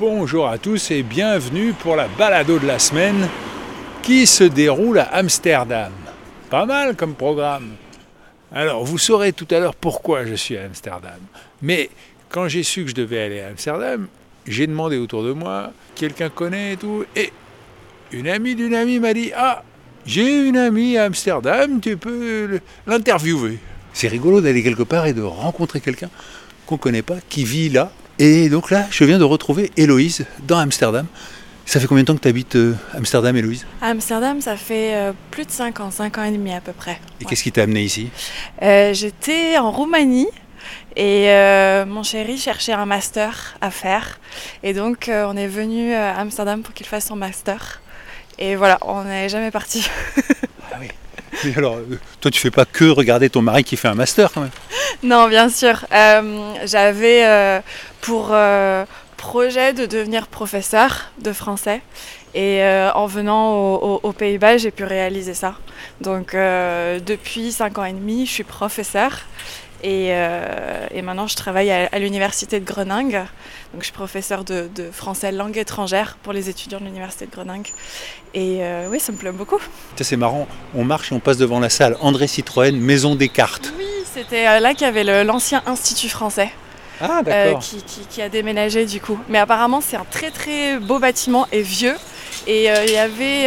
Bonjour à tous et bienvenue pour la balado de la semaine qui se déroule à Amsterdam. Pas mal comme programme. Alors, vous saurez tout à l'heure pourquoi je suis à Amsterdam. Mais quand j'ai su que je devais aller à Amsterdam, j'ai demandé autour de moi, quelqu'un connaît et tout, et une amie d'une amie m'a dit Ah, j'ai une amie à Amsterdam, tu peux l'interviewer. C'est rigolo d'aller quelque part et de rencontrer quelqu'un qu'on ne connaît pas, qui vit là. Et donc là, je viens de retrouver Héloïse dans Amsterdam. Ça fait combien de temps que tu habites euh, Amsterdam, Héloïse? À Amsterdam, ça fait euh, plus de 5 ans, 5 ans et demi à peu près. Et qu'est-ce qui t'a amené ici? Euh, J'étais en Roumanie et mon chéri cherchait un master à faire. Et donc, on est venu à Amsterdam pour qu'il fasse son master. Et voilà, on n'est jamais parti. Mais alors, euh, toi, tu fais pas que regarder ton mari qui fait un master quand même non, bien sûr. Euh, J'avais euh, pour projet de devenir professeur de français. Et en venant au- au- aux Pays-Bas, j'ai pu réaliser ça. Donc depuis 5 ans et demi, je suis professeur. Et, euh, et maintenant, je travaille à, à l'université de Groningue. Donc, je suis professeur de, de français langue étrangère pour les étudiants de l'université de Groningue. Et euh, oui, ça me plaît beaucoup. C'est marrant, on marche et on passe devant la salle André Citroën, Maison des cartes. Oui, c'était euh, là qu'il y avait l'ancien Institut français. Ah, euh, qui, qui- qui a déménagé du coup. Mais apparemment, c'est un très très beau bâtiment et vieux. Et il y avait.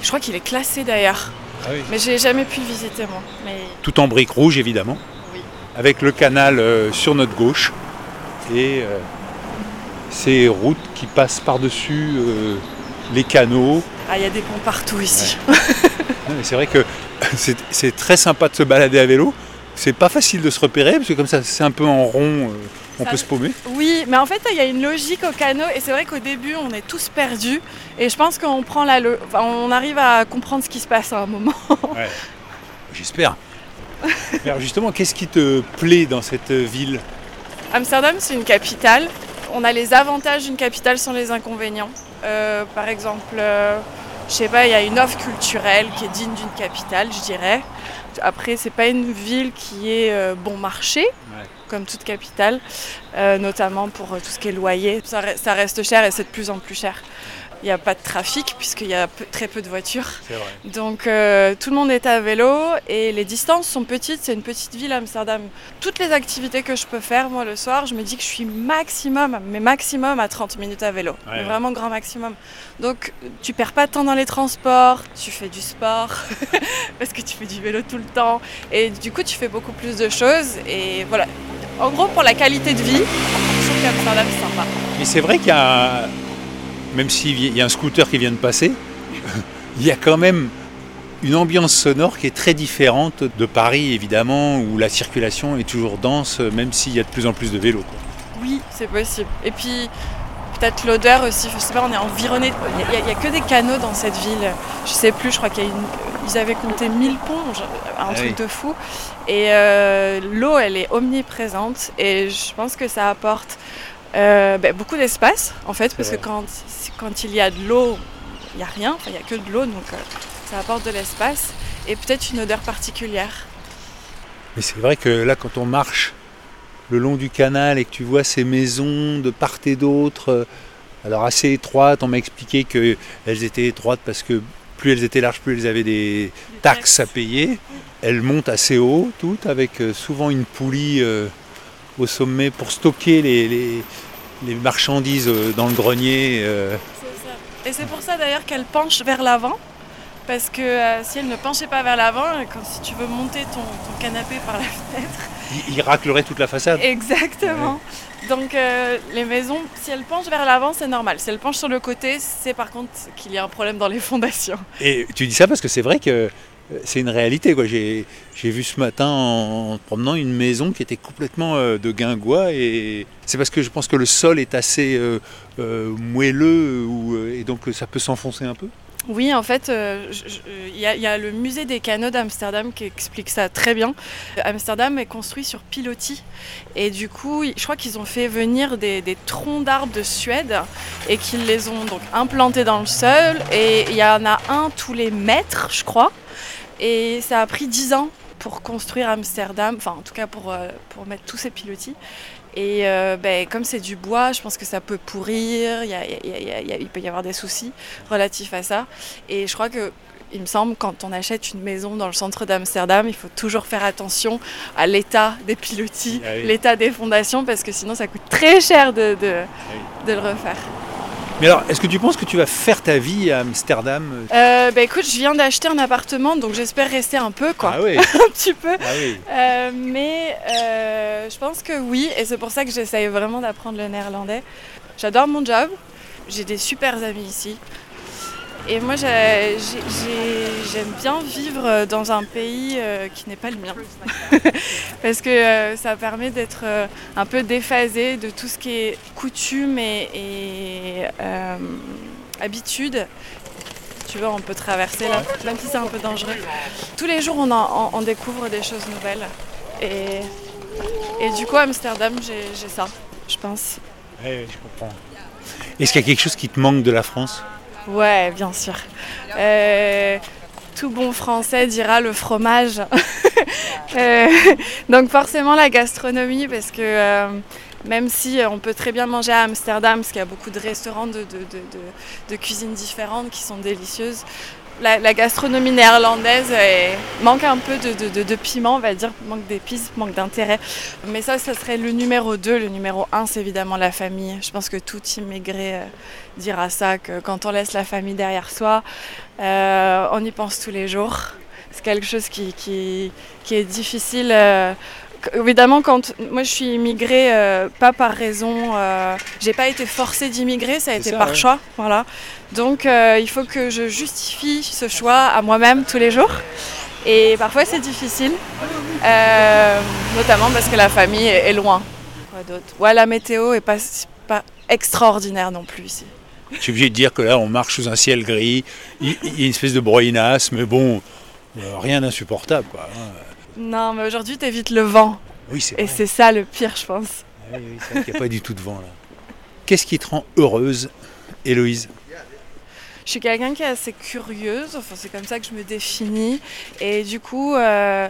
je crois qu'il est classé d'ailleurs. Ah oui. Mais j'ai jamais pu le visiter moi. Mais Tout en briques rouges, évidemment. Avec le canal euh, sur notre gauche et euh, ces routes qui passent par-dessus euh, les canaux. Ah, il y a des ponts partout ici. C'est vrai que c'est très sympa de se balader à vélo. C'est pas facile de se repérer parce que comme ça, c'est un peu en rond, on Ça- peut se paumer. Oui, mais en fait, il y a une logique au canot. Et c'est vrai qu'au début, on est tous perdus. Et je pense qu'on prend la. enfin, on arrive à comprendre ce qui se passe à un moment. J'espère. Alors justement, qu'est-ce qui te plaît dans cette ville? Amsterdam, c'est une capitale. On a les avantages d'une capitale sans les inconvénients. Euh, par exemple, euh, je sais pas, il y a une offre culturelle qui est digne d'une capitale, je dirais. Après, c'est pas une ville qui est euh, bon marché, Ouais. comme toute capitale, euh, notamment pour tout ce qui est loyer. Ça reste cher et c'est de plus en plus cher. Il n'y a pas de trafic puisqu'il y a peu- très peu de voitures. C'est vrai. Donc euh, tout le monde est à vélo et les distances sont petites. C'est une petite ville Amsterdam. Toutes les activités que je peux faire, moi le soir, je me dis que je suis maximum, mais maximum à 30 minutes à vélo. Ouais, Mais ouais. vraiment grand maximum. Donc tu perds pas de temps dans les transports, tu fais du sport parce que tu fais du vélo tout le temps et du coup tu fais beaucoup plus de choses et voilà. En gros pour la qualité de vie, je trouve qu'Amsterdam c'est sympa. Mais c'est vrai qu'il y a, même s'il y a un scooter qui vient de passer, il y a quand même une ambiance sonore qui est très différente de Paris, évidemment, où la circulation est toujours dense, même s'il y a de plus en plus de vélos. quoi. Oui, c'est possible. Et puis, peut-être l'odeur aussi. Je sais pas, on est environné. Il n'y a, il y a que des canaux dans cette ville. Je sais plus, je crois qu'il y a une. Ils avaient compté 1000 ponts, un Ah truc oui. de fou. Et euh, l'eau, elle est omniprésente. Et je pense que ça apporte euh, ben, beaucoup d'espace, en fait, parce vrai. que quand, quand il y a de l'eau, il n'y a rien. Il n'y a que de l'eau, donc euh, ça apporte de l'espace. Et peut-être une odeur particulière. Mais c'est vrai que là, quand on marche le long du canal et que tu vois ces maisons de part et d'autre, euh, alors assez étroites, on m'a expliqué qu'elles étaient étroites parce que plus elles étaient larges, plus elles avaient des taxes à payer. Elles montent assez haut, toutes, avec souvent une poulie euh, au sommet pour stocker les, les- les marchandises euh, dans le grenier. euh. Ça. Et c'est pour ça d'ailleurs qu'elle penche vers l'avant. Parce que euh, si elle ne penchait pas vers l'avant, quand si tu veux monter ton, ton canapé par la fenêtre. Ils- Ils racleraient toute la façade. Exactement. Donc euh, les maisons, si elles penchent vers l'avant, c'est normal. Si elles penchent sur le côté, c'est par contre qu'il y a un problème dans les fondations. Et tu dis ça parce que c'est vrai que c'est une réalité. J'ai, vu ce matin en, promenant une maison qui était complètement euh, de guingois c'est parce que je pense que le sol est assez euh, euh, moelleux ou, euh, et donc ça peut s'enfoncer un peu. Oui, en fait, euh, il y a le musée des canaux d'Amsterdam qui explique ça très bien. Amsterdam est construit sur pilotis et du coup, je crois qu'ils ont fait venir des, des troncs d'arbres de Suède et qu'ils les ont donc implantés dans le sol et il y en a un tous les mètres, je crois. Et ça a pris 10 ans pour construire Amsterdam, enfin en tout cas pour, euh, pour mettre tous ces pilotis. Et euh, ben, comme c'est du bois, je pense que ça peut pourrir, il y a- il y a- il y a- il y a- il peut y avoir des soucis relatifs à ça. Et je crois que, il me semble, quand on achète une maison dans le centre d'Amsterdam, il faut toujours faire attention à l'état des pilotis, Ah oui. l'état des fondations, parce que sinon ça coûte très cher de, de, de le refaire. Mais alors, est-ce que tu penses que tu vas faire ta vie à Amsterdam Euh, ben écoute, je viens d'acheter un appartement, donc j'espère rester un peu, quoi, Ah oui, un petit peu. ah oui. Euh, mais euh, je pense que oui, et c'est pour ça que j'essaye vraiment d'apprendre le néerlandais. J'adore mon job, j'ai des super amis ici. Et moi, j'ai- j'ai- j'ai- j'aime bien vivre dans un pays euh, qui n'est pas le mien. Parce que euh, ça permet d'être euh, un peu déphasé de tout ce qui est coutume et, euh, habitude. Tu vois, on peut traverser là, même si c'est un peu dangereux. Tous les jours, on, découvre des choses nouvelles. Et, du coup, Amsterdam, j'ai ça, je pense. Oui, je comprends. Est-ce qu'il y a quelque chose qui te manque de la France? Ouais, bien sûr. Euh, tout bon français dira le fromage. Euh, donc forcément la gastronomie, parce que euh, même si on peut très bien manger à Amsterdam, parce qu'il y a beaucoup de restaurants de, de, de, de- différentes qui sont délicieuses, la, gastronomie néerlandaise manque un peu de, piment, on va dire, manque d'épices, manque d'intérêt. Mais ça, ça serait le numéro 2. Le numéro 1, c'est évidemment la famille. Je pense que tout immigré euh, dira ça, que quand on laisse la famille derrière soi, euh, on y pense tous les jours. C'est quelque chose qui, est difficile. euh, Évidemment, quand moi je suis immigrée, euh, pas par raison, euh, j'ai pas été forcée d'immigrer, ça a été ça, par ouais. choix, voilà. Donc euh, il faut que je justifie ce choix à moi-même tous les jours. Et parfois c'est difficile, euh, notamment parce que la famille est, est loin. Quoi d'autre? Ouais, la météo est pas, extraordinaire non plus ici. Je suis obligé de dire que là, on marche sous un ciel gris, il y a une espèce de broyinasse, mais bon, euh, rien d'insupportable. Quoi. hein. Non, mais aujourd'hui t'évites le vent. Oui, c'est Et c'est ça le pire, je pense. Ah oui, oui, c'est vrai qu'il n'y a pas du tout de vent là. Qu'est-ce qui te rend heureuse, Héloïse? Je suis quelqu'un qui est assez curieuse, enfin, c'est comme ça que je me définis. Et du coup, euh,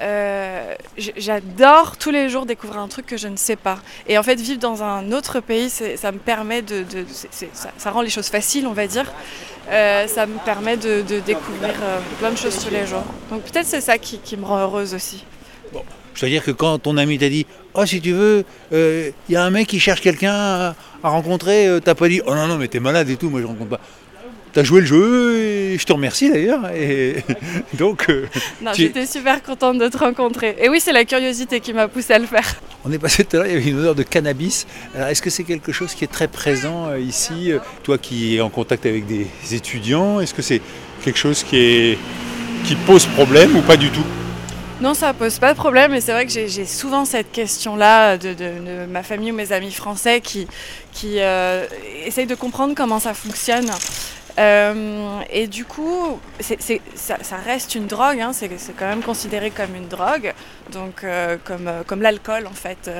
euh, j'adore tous les jours découvrir un truc que je ne sais pas. Et en fait, vivre dans un autre pays, ça me permet de. ça, rend les choses faciles, on va dire. Euh, ça me permet de, découvrir euh, plein de choses tous les jours. Donc peut-être c'est ça qui, me rend heureuse aussi. Je dois dire que quand ton ami t'a dit Oh, si tu veux, il y a un mec qui cherche quelqu'un à, à rencontrer, t'as pas dit Oh non, non, mais t'es malade et tout, moi je rencontre pas. T'as joué le jeu et je te remercie d'ailleurs. Et donc, euh, Tu- j'étais super contente de te rencontrer. Et oui, c'est la curiosité qui m'a poussée à le faire. on est passé tout à l'heure, il y avait une odeur de cannabis. Alors, est-ce que c'est quelque chose qui est très présent euh, ici euh, Toi qui es en contact avec des étudiants, est-ce que c'est quelque chose qui, est, qui pose problème ou pas du tout? Non, ça pose pas de problème, et c'est vrai que j'ai j'ai souvent cette question-là de, de- de ma famille ou mes amis français qui, qui euh, essayent de comprendre comment ça fonctionne. Euh, et du coup, ça, ça reste une drogue, hein, c'est quand même considéré comme une drogue, donc euh, comme, euh, comme l'alcool en fait.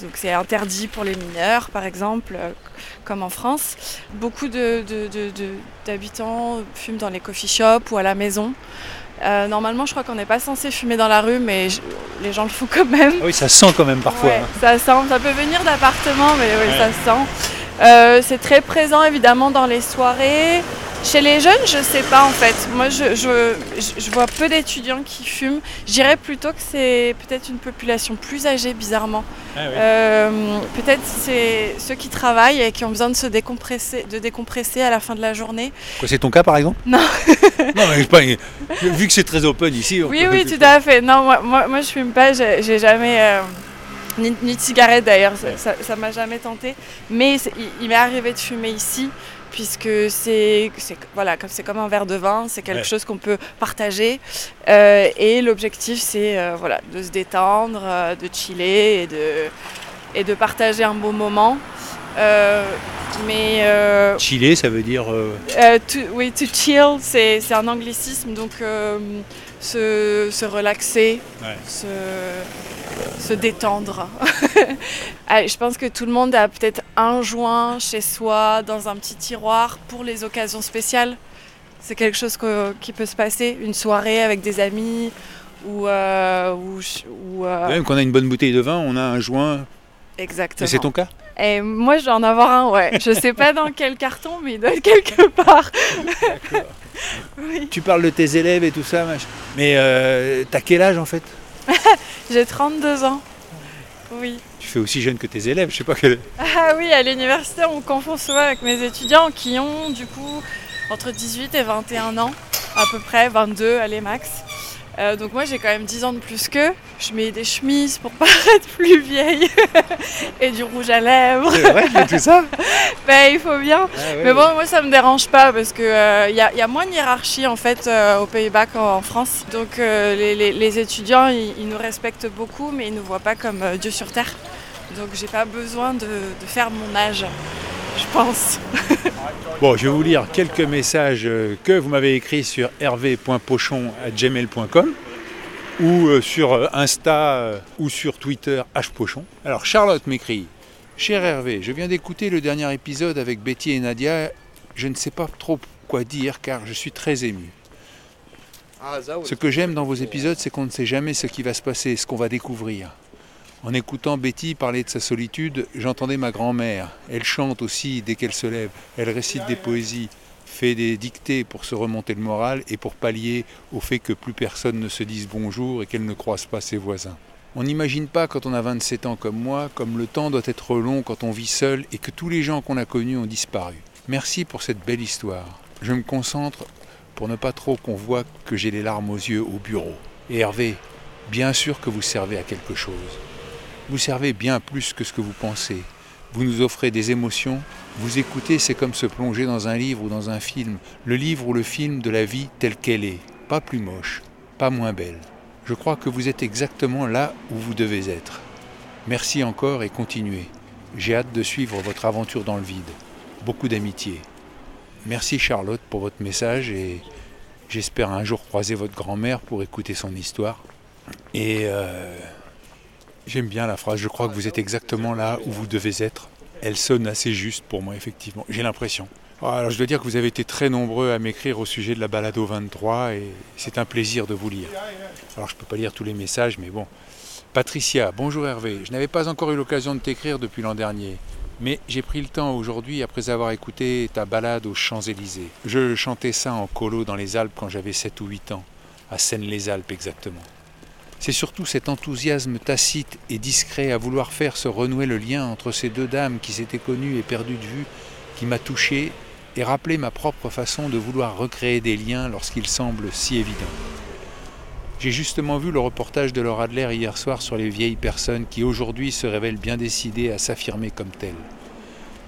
Donc c'est interdit pour les mineurs, par exemple, comme en France. Beaucoup de- de- de- de- d'habitants fument dans les coffee shops ou à la maison. Normalement, je crois qu'on n'est pas censé fumer dans la rue, mais je- les gens le font quand même. Ah Oui, ça sent quand même parfois. Ouais, hein. ça sent, ça peut venir d'appartement, mais oui, Ouais. ça sent. Euh, c'est très présent évidemment dans les soirées. Chez les jeunes, je sais pas en fait. Moi, je, je, je- je vois peu d'étudiants qui fument. Je dirais plutôt que c'est peut-être une population plus âgée, bizarrement. Ah oui. Euh, peut-être c'est ceux qui travaillent et qui ont besoin de se décompresser, de décompresser à la fin de la journée. Quoi, c'est ton cas par exemple? Non. non, mais pas, vu que c'est très open ici. on Oui, oui, tout à fait. Non, moi, moi, moi je fume pas, j'ai j'ai jamais. euh, ni, ni de cigarette d'ailleurs, ça- ça m'a jamais tenté. Mais il, il m'est arrivé de fumer ici. puisque c'est voilà, comme comme un verre de vin, c'est quelque Ouais. chose qu'on peut partager. Euh, et l'objectif, c'est euh, voilà, de se détendre, euh, de chiller et de, et de partager un beau moment. Mais Chiller, ça veut dire. to- oui, to chill, c'est c'est un anglicisme, donc se, se relaxer, Ouais. se, se détendre. Ah, je pense que tout le monde a peut-être un joint chez soi, dans un petit tiroir, pour les occasions spéciales. C'est quelque chose que- qui peut se passer, une soirée avec des amis, ou... euh, ou, euh, Même quand on a une bonne bouteille de vin, on a un joint. exactement. Et c'est ton cas Et moi, je dois en avoir un, ouais. Je sais pas dans quel carton, mais il doit être quelque part. oui. Tu parles de tes élèves et tout ça. Mais euh, t'as quel âge en fait? J'ai 32 ans. Oui. Tu fais aussi jeune que tes élèves, je sais pas quel. Ah oui, à l'université, on confond souvent avec mes étudiants qui ont du coup entre 18 et 21 ans, à peu près, 22 allez max. Euh, donc moi j'ai quand même 10 ans de plus qu'eux. Je mets des chemises pour paraître plus vieille et du rouge à lèvres. C'est vrai, tout ça Ben, il faut bien. Mais bon, moi ça me dérange pas parce que il y, a- y a moins de hiérarchie en fait euh, aux Pays-Bas qu'en en France. Donc euh, les, les- les étudiants ils, ils nous respectent beaucoup, mais ils nous voient pas comme euh, Dieu sur terre. Donc j'ai pas besoin de, de faire mon âge, je pense. Bon, je vais vous lire quelques messages euh, que vous m'avez écrits sur hervé.pochon.gmail.com ou euh, sur euh, Insta ou sur Twitter hpochon. Alors Charlotte m'écrit Cher Hervé, je viens d'écouter le dernier épisode avec Betty et Nadia. Je ne sais pas trop quoi dire car je suis très ému. Ce que j'aime dans vos épisodes, c'est qu'on ne sait jamais ce qui va se passer, ce qu'on va découvrir. En écoutant Betty parler de sa solitude, j'entendais ma grand-mère. Elle chante aussi dès qu'elle se lève. Elle récite des poésies, fait des dictées pour se remonter le moral et pour pallier au fait que plus personne ne se dise bonjour et qu'elle ne croise pas ses voisins. On n'imagine pas quand on a 27 ans comme moi, comme le temps doit être long quand on vit seul et que tous les gens qu'on a connus ont disparu. Merci pour cette belle histoire. Je me concentre pour ne pas trop qu'on voit que j'ai les larmes aux yeux au bureau. Et Hervé, bien sûr que vous servez à quelque chose. Vous servez bien plus que ce que vous pensez. Vous nous offrez des émotions. Vous écoutez, c'est comme se plonger dans un livre ou dans un film. Le livre ou le film de la vie telle qu'elle est. Pas plus moche, pas moins belle. Je crois que vous êtes exactement là où vous devez être. Merci encore et continuez. J'ai hâte de suivre votre aventure dans le vide. Beaucoup d'amitié. Merci Charlotte pour votre message et j'espère un jour croiser votre grand-mère pour écouter son histoire. Et euh, j'aime bien la phrase, je crois que vous êtes exactement là où vous devez être. Elle sonne assez juste pour moi, effectivement. J'ai l'impression. Alors je dois dire que vous avez été très nombreux à m'écrire au sujet de la balado 23 et c'est un plaisir de vous lire. Alors je ne peux pas lire tous les messages, mais bon. Patricia, bonjour Hervé. Je n'avais pas encore eu l'occasion de t'écrire depuis l'an dernier. Mais j'ai pris le temps aujourd'hui après avoir écouté ta balade aux Champs-Élysées. Je chantais ça en colo dans les Alpes quand j'avais 7 ou 8 ans, à Seine-les-Alpes exactement. C'est surtout cet enthousiasme tacite et discret à vouloir faire se renouer le lien entre ces deux dames qui s'étaient connues et perdues de vue qui m'a touché et rappelé ma propre façon de vouloir recréer des liens lorsqu'ils semblent si évidents. J'ai justement vu le reportage de Laura Adler hier soir sur les vieilles personnes qui aujourd'hui se révèlent bien décidées à s'affirmer comme telles.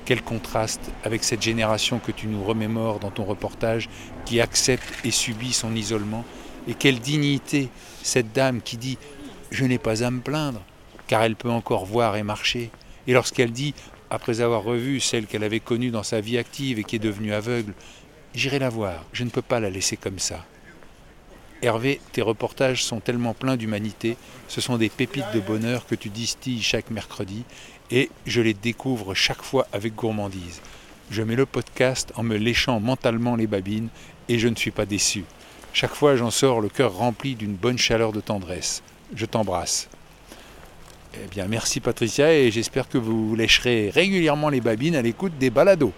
Quel contraste avec cette génération que tu nous remémores dans ton reportage qui accepte et subit son isolement et quelle dignité cette dame qui dit ⁇ Je n'ai pas à me plaindre ⁇ car elle peut encore voir et marcher. Et lorsqu'elle dit, après avoir revu celle qu'elle avait connue dans sa vie active et qui est devenue aveugle, J'irai la voir, je ne peux pas la laisser comme ça. Hervé, tes reportages sont tellement pleins d'humanité, ce sont des pépites de bonheur que tu distilles chaque mercredi, et je les découvre chaque fois avec gourmandise. Je mets le podcast en me léchant mentalement les babines, et je ne suis pas déçu. Chaque fois j'en sors le cœur rempli d'une bonne chaleur de tendresse. Je t'embrasse. Eh bien merci Patricia, et j'espère que vous lécherez régulièrement les babines à l'écoute des balados.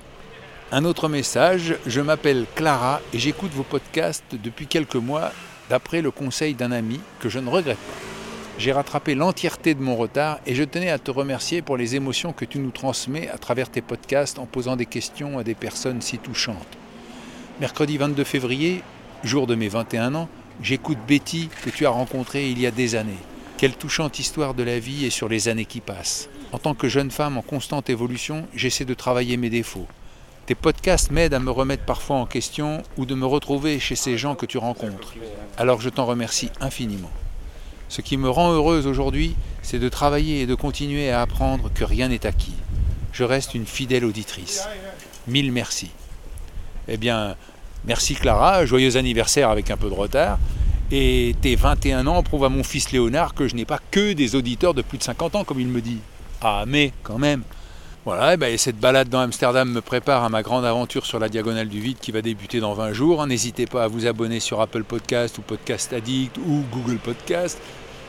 Un autre message, je m'appelle Clara et j'écoute vos podcasts depuis quelques mois d'après le conseil d'un ami que je ne regrette pas. J'ai rattrapé l'entièreté de mon retard et je tenais à te remercier pour les émotions que tu nous transmets à travers tes podcasts en posant des questions à des personnes si touchantes. Mercredi 22 février, jour de mes 21 ans, j'écoute Betty que tu as rencontrée il y a des années. Quelle touchante histoire de la vie et sur les années qui passent. En tant que jeune femme en constante évolution, j'essaie de travailler mes défauts. Tes podcasts m'aident à me remettre parfois en question ou de me retrouver chez ces gens que tu rencontres. Alors je t'en remercie infiniment. Ce qui me rend heureuse aujourd'hui, c'est de travailler et de continuer à apprendre que rien n'est acquis. Je reste une fidèle auditrice. Mille merci. Eh bien, merci Clara, joyeux anniversaire avec un peu de retard. Et tes 21 ans prouvent à mon fils Léonard que je n'ai pas que des auditeurs de plus de 50 ans, comme il me dit. Ah, mais quand même. Voilà, et ben, cette balade dans Amsterdam me prépare à ma grande aventure sur la diagonale du vide qui va débuter dans 20 jours. N'hésitez pas à vous abonner sur Apple Podcast ou Podcast Addict ou Google Podcast.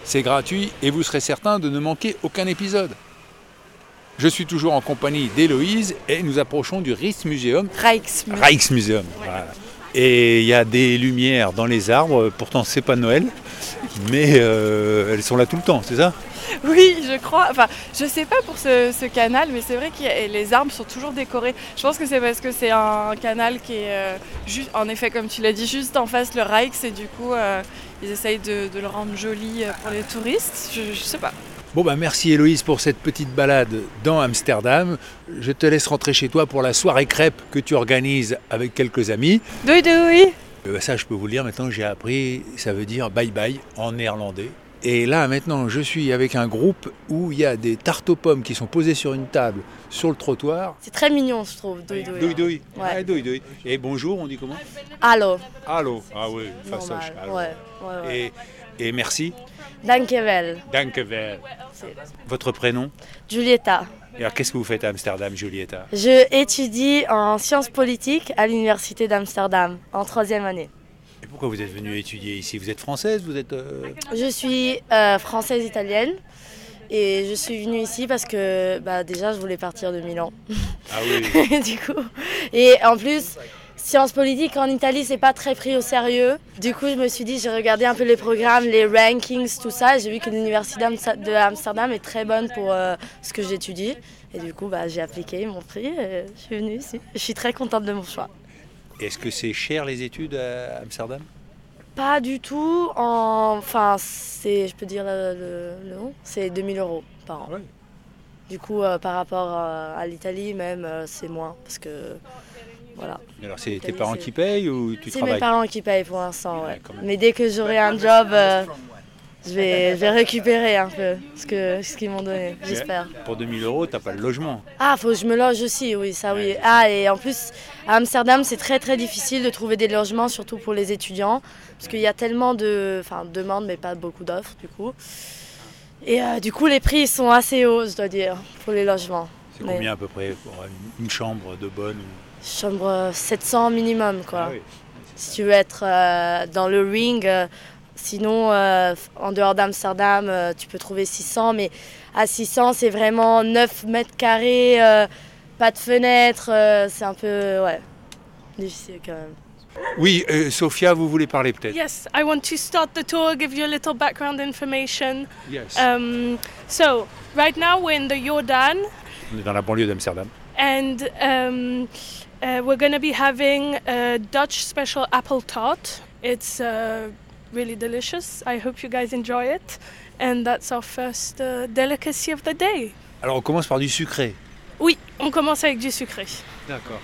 C'est gratuit et vous serez certain de ne manquer aucun épisode. Je suis toujours en compagnie d'Héloïse et nous approchons du Rijksmuseum. Rijksmuseum. Rijksmuseum. Voilà. Et il y a des lumières dans les arbres, pourtant c'est pas Noël, mais euh, elles sont là tout le temps, c'est ça? Oui, je crois. Enfin, je sais pas pour ce, ce canal, mais c'est vrai que les arbres sont toujours décorés. Je pense que c'est parce que c'est un canal qui est euh, juste, en effet, comme tu l'as dit, juste en face le Rijks et du coup, euh, ils essayent de, de le rendre joli pour les touristes. Je, je sais pas. Bon bah merci Héloïse pour cette petite balade dans Amsterdam. Je te laisse rentrer chez toi pour la soirée crêpe que tu organises avec quelques amis. Doei doei Euh, bah, ça je peux vous le dire maintenant, j'ai appris, ça veut dire bye bye en néerlandais. Et là maintenant je suis avec un groupe où il y a des tartes aux pommes qui sont posées sur une table sur le trottoir. C'est très mignon, je trouve. Ouais. Ouais, doi doi. Et bonjour, on dit comment? Hallo. Allô. Ah oui, allô. Ouais, ouais, ouais. Et, et merci. Dankjewel. C'est Votre prénom Julieta. Et alors qu'est-ce que vous faites à Amsterdam, Julieta Je étudie en sciences politiques à l'université d'Amsterdam en troisième année. Et pourquoi vous êtes venue étudier ici? Vous êtes française Vous êtes euh, Je suis euh, française italienne et je suis venue ici parce que bah, déjà je voulais partir de Milan. Ah oui. du coup. Et en plus, sciences politiques en Italie, c'est pas très pris au sérieux. Du coup, je me suis dit, j'ai regardé un peu les programmes, les rankings, tout ça. J'ai vu que l'université de Amsterdam est très bonne pour euh, ce que j'étudie. Et du coup, bah, j'ai appliqué, ils m'ont pris. et je suis venue ici. Je suis très contente de mon choix. Est-ce que c'est cher les études à Amsterdam? Pas du tout. En... Enfin, c'est, je peux dire le, nom, c'est 2000 euros par an. Ouais? Du coup, euh, par rapport euh, à l'Italie, même, euh, c'est moins. Parce que, voilà. Alors c'est tes parents qui payent ou tu C'est mes travailles parents qui payent pour l'instant, ouais. Mais dès que j'aurai un job, euh, je, vais, je vais récupérer un peu ce que ce qu'ils m'ont donné, j'espère. Pour 2000 euros, t'as pas le logement. Ah, faut que je me loge aussi, oui, ça oui. Ah, et en plus, à Amsterdam, c'est très très difficile de trouver des logements, surtout pour les étudiants, parce qu'il y a tellement de, enfin, de demandes, mais pas beaucoup d'offres, du coup. Et euh, du coup, les prix sont assez hauts, je dois dire, pour les logements. C'est Mais- combien à peu près pour une- une chambre de bonne ou- Chambre euh, 700 minimum, quoi. Ah oui. si tu veux être euh, dans le ring. euh, sinon, euh, en dehors d'Amsterdam, euh, tu peux trouver 600, mais à 600, c'est vraiment 9 mètres carrés, euh, pas de fenêtre, euh, c'est un peu, ouais, difficile quand même. Oui, euh, Sophia, vous voulez parler peut-être? Yes, I want to start the tour, give you a little background information. Yes. Um, so, right now we're in the Jordan, On est dans la banlieue d'Amsterdam. and um, uh, we're going to be having a Dutch special apple tart. It's uh, really delicious. I hope you guys enjoy it. And that's our first uh, delicacy of the day. Alors on commence par du sucré. Oui, on commence avec du sucré. D'accord.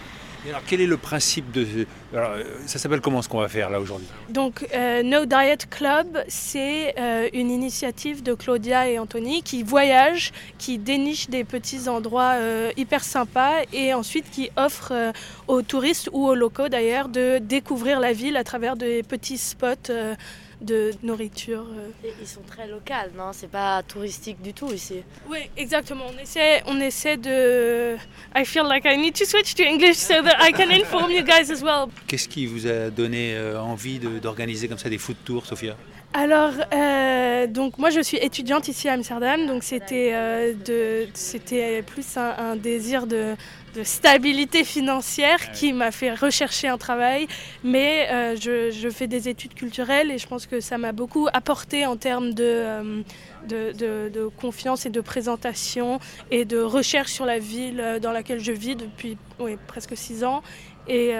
Alors quel est le principe de... Alors, ça s'appelle comment ce qu'on va faire là aujourd'hui Donc, euh, No Diet Club, c'est euh, une initiative de Claudia et Anthony qui voyagent, qui dénichent des petits endroits euh, hyper sympas et ensuite qui offrent aux touristes ou aux locaux d'ailleurs de découvrir la ville à travers des petits spots de nourriture. euh. Et ils sont très locaux, non? C'est pas touristique du tout ici. Oui, exactement. On essaie, on essaie de. I feel like I need to switch to English so that I can inform you guys as well. Qu'est-ce qui vous a donné euh, envie d'organiser comme ça des food tours, Sophia? Alors, euh, donc moi je suis étudiante ici à Amsterdam, donc c'était euh, c'était plus un, un désir de, de stabilité financière qui m'a fait rechercher un travail, mais euh, je, je fais des études culturelles et je pense que ça m'a beaucoup apporté en termes de, de, de- de confiance et de présentation et de recherche sur la ville dans laquelle je vis depuis oui, presque six ans. Et,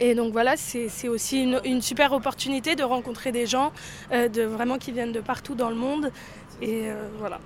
et donc voilà, c'est aussi une, une super opportunité de rencontrer des gens euh, de, vraiment qui viennent de partout dans le monde. Et euh, voilà.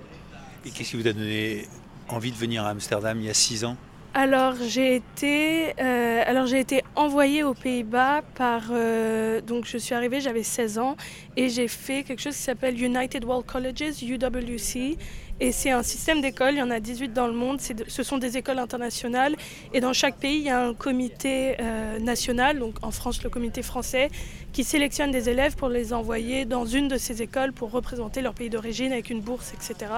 Et qu'est-ce qui vous a donné envie de venir à Amsterdam il y a six ans? Alors j'ai été, euh, alors j'ai été envoyée aux Pays-Bas par, euh, donc je suis arrivée, j'avais 16 ans et j'ai fait quelque chose qui s'appelle United World Colleges (UWC) et c'est un système d'écoles. Il y en a 18 dans le monde. ce sont des écoles internationales et dans chaque pays il y a un comité euh, national, donc en France le comité français, qui sélectionne des élèves pour les envoyer dans une de ces écoles pour représenter leur pays d'origine avec une bourse, etc.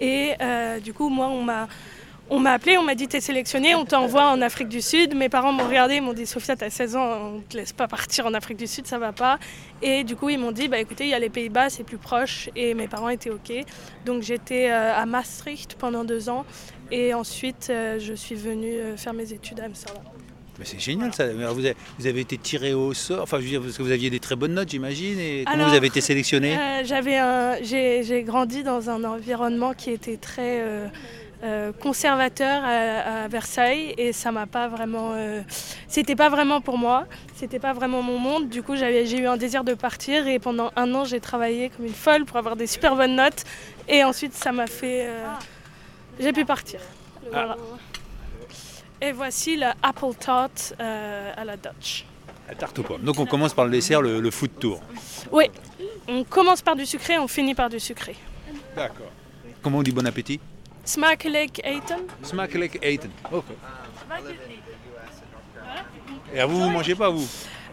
Et euh, du coup moi on m'a on m'a appelé, on m'a dit t'es sélectionné, on t'envoie en Afrique du Sud. Mes parents m'ont regardé, ils m'ont dit Sophia t'as 16 ans, on te laisse pas partir en Afrique du Sud, ça va pas. Et du coup ils m'ont dit bah écoutez il y a les Pays-Bas, c'est plus proche et mes parents étaient ok. Donc j'étais euh, à Maastricht pendant deux ans et ensuite euh, je suis venue euh, faire mes études à Amsterdam. C'est génial ça. Vous, avez, vous avez été tiré au sort, enfin je veux dire, parce que vous aviez des très bonnes notes j'imagine, et comment Alors, vous avez été sélectionné Euh, j'avais j'ai, j'ai grandi dans un environnement qui était très euh, euh, conservateur à, à Versailles et ça m'a pas vraiment, euh, c'était pas vraiment pour moi, c'était pas vraiment mon monde. Du coup, j'avais, j'ai eu un désir de partir et pendant un an, j'ai travaillé comme une folle pour avoir des super bonnes notes et ensuite, ça m'a fait, euh, j'ai pu partir. Voilà. Et voici le apple tart à la Dutch. La tarte aux pommes. Donc on commence par le dessert, le, le food tour. Oui, on commence par du sucré, on finit par du sucré. D'accord. Comment on dit bon appétit? Smakelijk eten? Smakelijk eten. Ok. Et vous, vous mangez pas vous?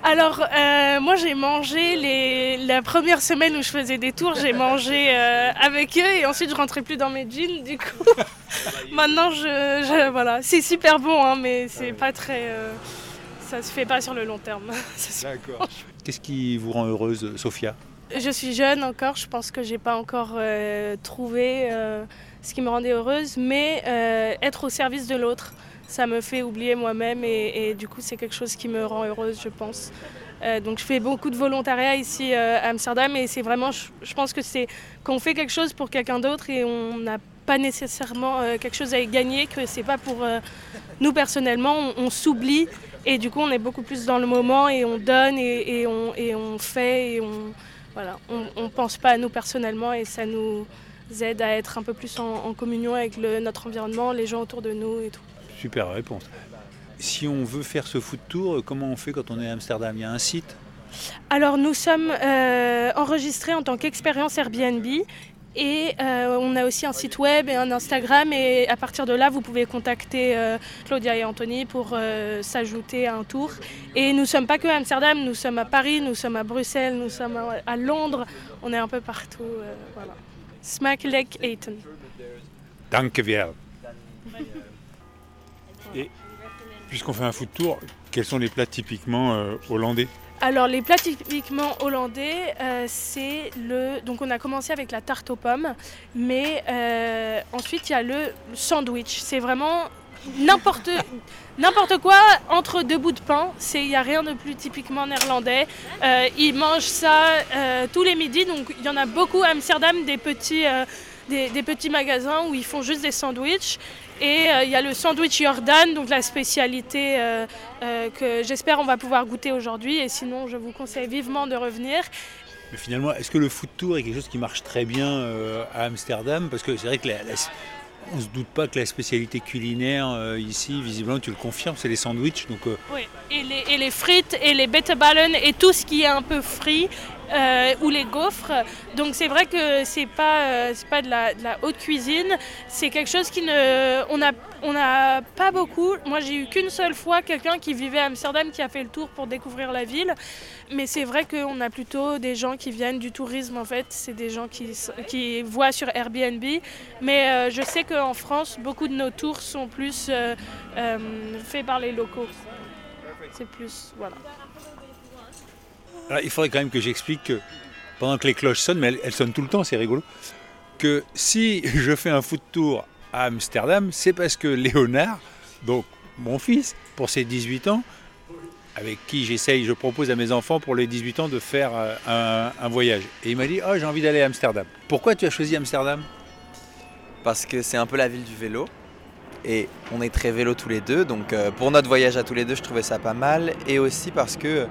Alors, euh, moi j'ai mangé les... la première semaine où je faisais des tours, j'ai mangé euh, avec eux et ensuite je rentrais plus dans mes jeans. Du coup, maintenant je, je- Voilà, c'est super bon, hein, mais c'est pas très. euh, ça se fait pas sur le long terme. D'accord. Qu'est-ce qui vous rend heureuse, Sophia? Je suis jeune encore, je pense que j'ai pas encore trouvé ce qui me rendait heureuse, mais euh, être au service de l'autre, ça me fait oublier moi-même et, du coup c'est quelque chose qui me rend heureuse, je pense. Euh, donc je fais beaucoup de volontariat ici euh, à Amsterdam et c'est vraiment, je, pense que c'est quand on fait quelque chose pour quelqu'un d'autre et on n'a pas nécessairement quelque chose à y gagner, que c'est pas pour nous personnellement, on, s'oublie et du coup on est beaucoup plus dans le moment et on donne et, on, fait et on, voilà, on pense pas à nous personnellement et ça nous aide à être un peu plus en, en communion avec le- notre environnement, les gens autour de nous et tout. Super réponse. Si on veut faire ce food tour, comment on fait quand on est à Amsterdam? Il y a un site? Alors nous sommes euh, enregistrés en tant qu'expérience Airbnb et euh, on a aussi un site web et un Instagram et à partir de là vous pouvez contacter euh, Claudia et Anthony pour s'ajouter à un tour. Et nous sommes pas que à Amsterdam, nous sommes à Paris, nous sommes à Bruxelles, nous sommes à, à Londres, on est un peu partout. voilà. Smakelijk eten. Dankjewel. Et puisqu'on fait un food tour, quels sont les plats typiquement euh, hollandais? Alors les plats typiquement hollandais, euh, c'est le... Donc on a commencé avec la tarte aux pommes, mais euh, ensuite il y a le sandwich. C'est vraiment n'importe n'importe quoi entre deux bouts de pain. C'est il n'y a rien de plus typiquement néerlandais. Euh, ils mangent ça euh, tous les midis, donc il y en a beaucoup à Amsterdam des petits euh, des, des petits magasins où ils font juste des sandwichs. Et il y a le sandwich Jordan, donc la spécialité que j'espère on va pouvoir goûter aujourd'hui. Et sinon, je vous conseille vivement de revenir. Mais finalement, est-ce que le food tour est quelque chose qui marche très bien à Amsterdam? Parce que c'est vrai que la- on se doute pas que la spécialité culinaire euh, ici, visiblement, tu le confirmes, c'est les sandwichs. Donc euh, Oui. Et, les, et les frites et les bitterballen et tout ce qui est un peu frit. Euh, ou les gaufres. Donc c'est vrai que c'est pas euh, pas de la, haute cuisine. C'est quelque chose qui ne on a on a pas beaucoup. Moi j'ai eu qu'une seule fois quelqu'un qui vivait à Amsterdam qui a fait le tour pour découvrir la ville. Mais c'est vrai qu'on a plutôt des gens qui viennent du tourisme en fait. C'est des gens qui qui voient sur Airbnb. Mais euh, je sais qu'en France beaucoup de nos tours sont plus euh, faits par les locaux. C'est plus voilà. Alors, il faudrait quand même que j'explique que pendant que les cloches sonnent, mais elles, sonnent tout le temps, c'est rigolo, que si je fais un food tour à Amsterdam, c'est parce que Léonard, donc mon fils, pour ses 18 ans, avec qui j'essaye, je propose à mes enfants pour les 18 ans de faire euh, un, voyage. Et il m'a dit, oh j'ai envie d'aller à Amsterdam. Pourquoi tu as choisi Amsterdam? Parce que c'est un peu la ville du vélo. Et on est très vélo tous les deux, donc euh, pour notre voyage à tous les deux, je trouvais ça pas mal. Et aussi parce que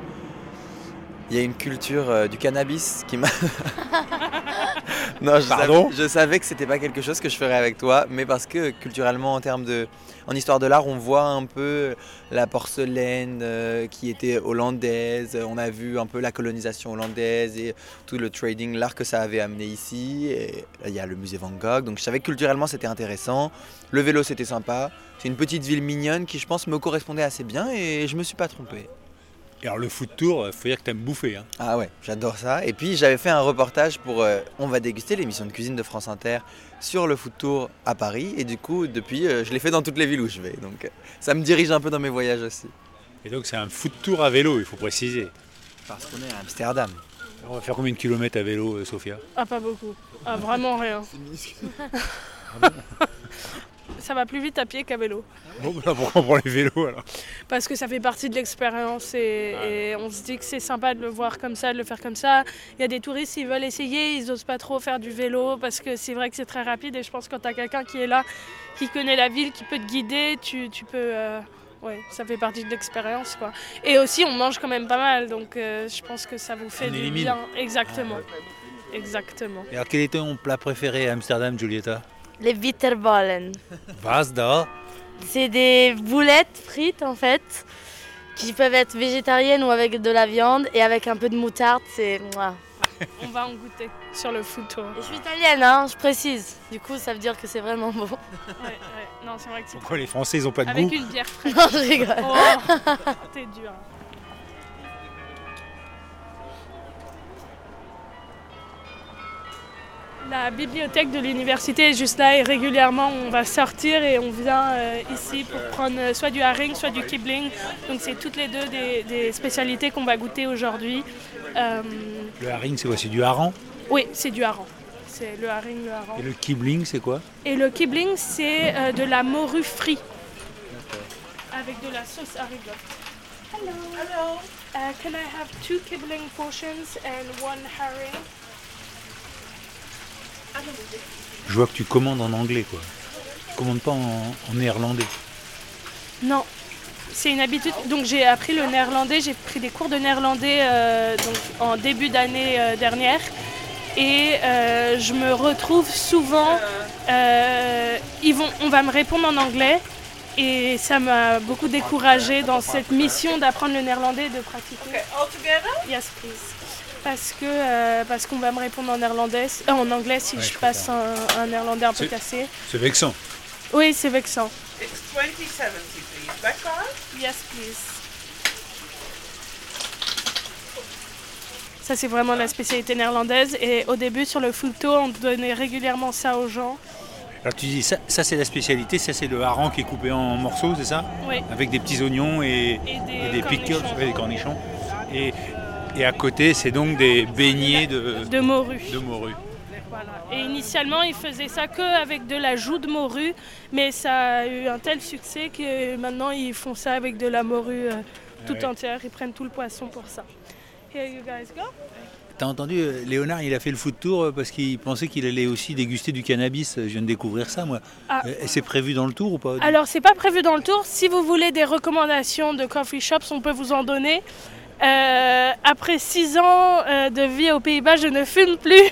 il y a une culture euh, du cannabis qui m'a Non, je, Pardon savais, je savais que c'était pas quelque chose que je ferais avec toi, mais parce que culturellement, en termes de, en histoire de l'art, on voit un peu la porcelaine euh, qui était hollandaise. On a vu un peu la colonisation hollandaise et tout le trading, l'art que ça avait amené ici. Et là, il y a le musée Van Gogh, donc je savais que culturellement c'était intéressant. Le vélo, c'était sympa. C'est une petite ville mignonne qui, je pense, me correspondait assez bien et je me suis pas trompé. Et alors le foot tour, faut dire que t'aimes bouffer. Hein. Ah ouais, j'adore ça. Et puis j'avais fait un reportage pour euh, On va déguster, l'émission de cuisine de France Inter, sur le foot tour à Paris. Et du coup, depuis, euh, je l'ai fait dans toutes les villes où je vais. Donc euh, ça me dirige un peu dans mes voyages aussi. Et donc c'est un foot tour à vélo, il faut préciser. Parce qu'on est à Amsterdam. Alors, on va faire combien de kilomètres à vélo, euh, Sophia? Ah, pas beaucoup. Ah, vraiment rien. ça va plus vite à pied qu'à vélo. Bon, bah, pourquoi on prend les vélos alors Parce que ça fait partie de l'expérience et, et on se dit que c'est sympa de le voir comme ça, de le faire comme ça. Il y a des touristes, qui veulent essayer, ils n'osent pas trop faire du vélo parce que c'est vrai que c'est très rapide et je pense que quand tu as quelqu'un qui est là, qui connaît la ville, qui peut te guider, tu, tu peux... euh, ouais, ça fait partie de l'expérience quoi. Et aussi on mange quand même pas mal donc euh, je pense que ça vous fait On du élimine. bien. Exactement. Exactement. Et alors quel était ton plat préféré à Amsterdam, Julieta Les bitterballen. Was da C'est des boulettes frites en fait, qui peuvent être végétariennes ou avec de la viande et avec un peu de moutarde. C'est. On va en goûter sur le foot tour. Et je suis italienne, hein, je précise. Du coup, ça veut dire que c'est vraiment bon. Ouais, ouais. Non, c'est vrai que c'est Pourquoi les Français ils ont pas de avec goût une bière fraîche. Non, je rigole. Oh, t'es dur. La bibliothèque de l'université est juste là et régulièrement on va sortir et on vient euh, ici pour prendre euh, soit du haring, soit du kibling. Donc c'est toutes les deux des, des spécialités qu'on va goûter aujourd'hui. Euh, Le haring c'est quoi? C'est du hareng? Oui, c'est du hareng. C'est le haring, le hareng. Et le kibling c'est quoi? Et le kibling, c'est euh, de la morue frite. Avec de la sauce haricot. Hello. Hello. Uh, can I have two kibling portions and one herring? Je vois que tu commandes en anglais quoi. Tu commandes pas en, en néerlandais. Non. C'est une habitude. Donc j'ai appris le néerlandais. J'ai pris des cours de néerlandais euh, donc, en début d'année euh, dernière. Et euh, je me retrouve souvent. euh, ils vont, on va me répondre en anglais. Et ça m'a beaucoup découragée dans cette mission d'apprendre le néerlandais et de pratiquer. Yes, please. Parce que euh, parce qu'on va me répondre en néerlandais, euh, en anglais si Ouais, je je passe un, un néerlandais un peu cassé. C'est vexant. Oui, c'est vexant. It's 2070, please. Back card? Yes, please. Ça, c'est vraiment la spécialité néerlandaise. Et au début, sur le photo, on donnait régulièrement ça aux gens. Alors tu dis ça, ça c'est la spécialité, ça c'est le hareng qui est coupé en morceaux, c'est ça Oui. Avec des petits oignons et, Et des, et des pickles, des cornichons. Et, et à côté c'est donc des beignets de, De morue. de morue. Voilà. Et initialement, ils faisaient ça que avec de la joue de morue. Mais ça a eu un tel succès que maintenant, ils font ça avec de la morue euh, tout ouais. entière. Ils prennent tout le poisson pour ça. Here you guys go. T'as entendu, euh, Léonard, il a fait le foot tour euh, parce qu'il pensait qu'il allait aussi déguster du cannabis. Je viens de découvrir ça, moi. Ah. Euh, Et c'est prévu dans le tour ou pas? Alors, c'est pas prévu dans le tour. Si vous voulez des recommandations de coffee shops, on peut vous en donner. Euh, après six ans euh, de vie aux Pays-Bas, je ne fume plus.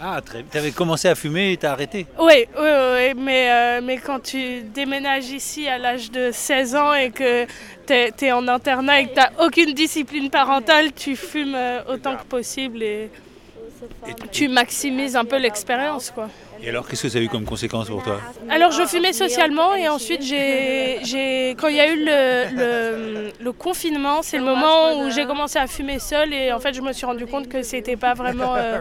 Ah, très Tu avais commencé à fumer et t'as arrêté. Oui, oui, oui, mais, euh, mais quand tu déménages ici à l'âge de 16 ans et que tu es, en internat et que tu n'as aucune discipline parentale, tu fumes autant que possible et tu maximises un peu l'expérience. quoi. Et alors, qu'est-ce que ça a eu comme conséquence pour toi Alors je fumais socialement et ensuite j'ai, quand il y a eu le, confinement, c'est le moment où j'ai commencé à fumer seule et en fait je me suis rendu compte que c'était pas vraiment, euh,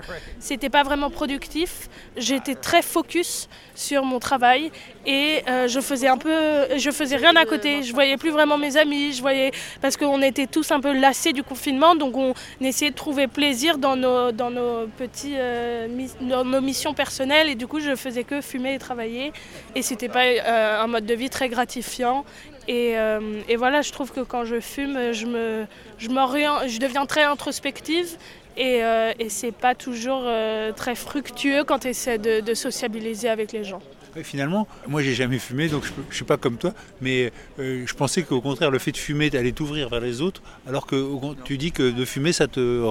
pas vraiment productif. J'étais très focus sur mon travail et euh, je faisais un peu, je faisais rien à côté. Je voyais plus vraiment mes amis, je voyais parce qu'on était tous un peu lassés du confinement, donc on essayait de trouver plaisir dans nos, dans nos petits, euh, dans nos missions personnelles et du coup je faisais que fumer et travailler et c'était pas euh, un mode de vie très gratifiant. Et, et voilà, je trouve que quand je fume, je me, je je deviens très introspective Et, euh, et c'est pas toujours euh, très fructueux quand tu essaies de, de sociabiliser avec les gens. Ouais, finalement, moi j'ai jamais fumé, donc je ne suis pas comme toi, mais euh, je pensais qu'au contraire, le fait de fumer allait t'ouvrir vers les autres, alors que tu dis que de fumer, ça te